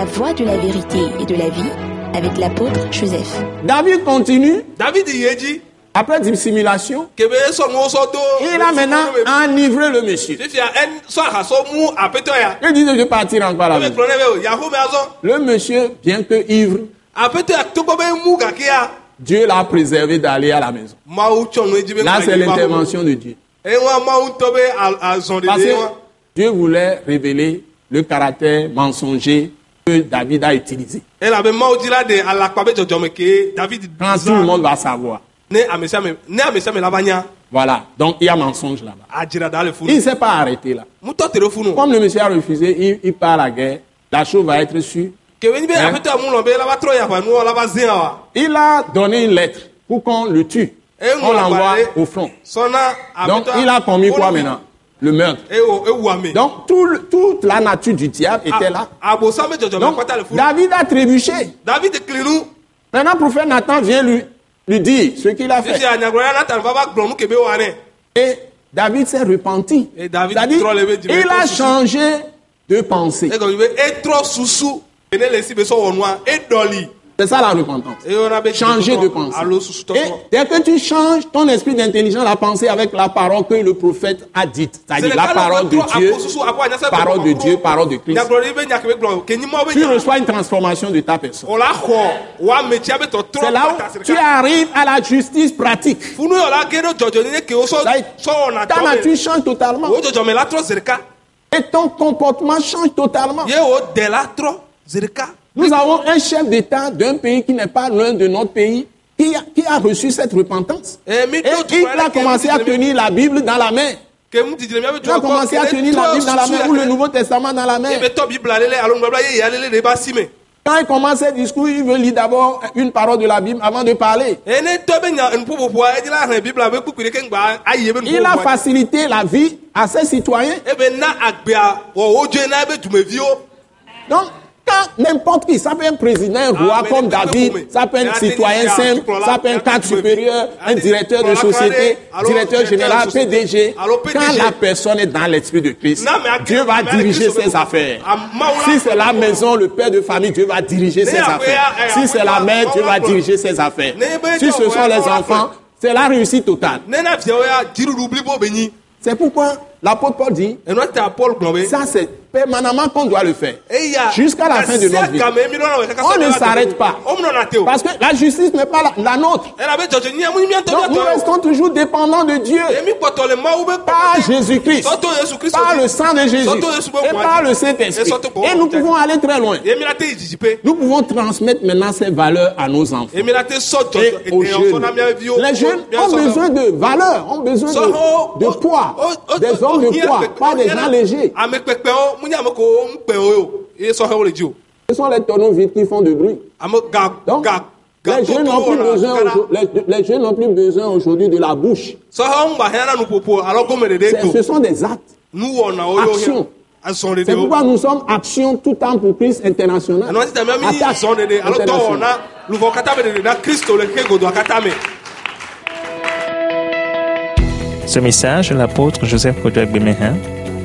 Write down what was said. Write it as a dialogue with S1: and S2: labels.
S1: La voie de la vérité et de la vie avec l'apôtre Joseph.
S2: David continue,
S3: david dzi
S2: après dissimulation, il a maintenant enivré le monsieur. Il dit, je vais partir encore la Le monsieur, bien que ivre, Dieu l'a préservé d'aller à la maison. Là, c'est l'intervention de Dieu. Parce que Dieu voulait révéler le caractère mensonger que David a utilisé. Quand tout le monde va savoir. Voilà. Donc, il y a mensonge là-bas. Il ne s'est pas arrêté là. Comme le monsieur a refusé, il, il part à la guerre. La chose va être sûre. Hein? Il a donné une lettre pour qu'on le tue. On l'envoie au front. Donc, il a commis quoi maintenant? Le meurtre. Donc, tout le- toute la nature du diable était là.
S3: dzɔdzɔme
S2: Donc, David a trébuché. Maintenant, le prophète Nathan vient lui, lui dire ce qu'il a fait. Et David s'est repenti.
S3: Et David
S2: il a changé de pensée. C'est ça la repentance. Changer de pensée. Et dès que tu changes ton esprit d'intelligence à penser avec la parole que le prophète a dite, c'est-à-dire la parole de Dieu, parole de Dieu, parole de Christ, tu reçois une transformation de ta personne.
S3: la
S2: C'est là où tu arrives à la justice pratique.
S3: la
S2: Ta nature change totalement.
S3: la
S2: Et ton comportement change totalement. Nous avons un chef d'État d'un pays qui n'est pas loin de notre pays qui a, qui a reçu cette repentance.
S3: Eh,
S2: Et il a commencé à tenir la Bible dans la main. Il a commencé à tenir la Bible dans la main ou le Nouveau Testament dans la main. Quand il commence ses discours, il veut lire d'abord une parole de la Bible avant de parler. Il a facilité la vie à ses citoyens. Donc, n'importe qui, ça peut être un président, un roi
S3: Ah,
S2: comme David, ça peut être un citoyen simple, ça peut être un cadre supérieur, un directeur de société, directeur général, PDG. Quand la personne est dans l'esprit de Christ, Dieu va diriger ses affaires. Si c'est la maison, le père de famille, Dieu va diriger ses affaires.
S3: eh,
S2: Si c'est la mère, Dieu va diriger ses affaires. Si ce sont les enfants, c'est la réussite totale. C'est pourquoi l'apôtre Paul dit, ça c'est permanemment qu'on doit le faire. Jusqu'à la fin de notre vie. On ne s'arrête pas. Parce que la justice n'est pas la, la nôtre. Donc nous restons toujours dépendants de Dieu. Par Jésus-Christ. Par le sang de Jésus. Et par le Saint-Esprit.
S3: Et
S2: nous pouvons aller très loin. Nous pouvons transmettre maintenant ces valeurs à nos enfants. Et aux jeunes. Les jeunes ont besoin de valeurs, ont besoin de, de poids. Des hommes de poids, pas des gens légers. Ce sont les tonneaux vides qui font du bruit. Donc, les jeunes n'ont plus besoin, aujourd- les, les jeunes n'ont plus besoin aujourd'hui de la bouche. Ce sont des actes.
S3: nuwɔnawo yo
S2: Action.
S3: hiã azɔ
S2: C'est pourquoi nous sommes Action tout temps pour Christ international.
S4: Ce message de l'apôtre Joseph Kodouak Bemehin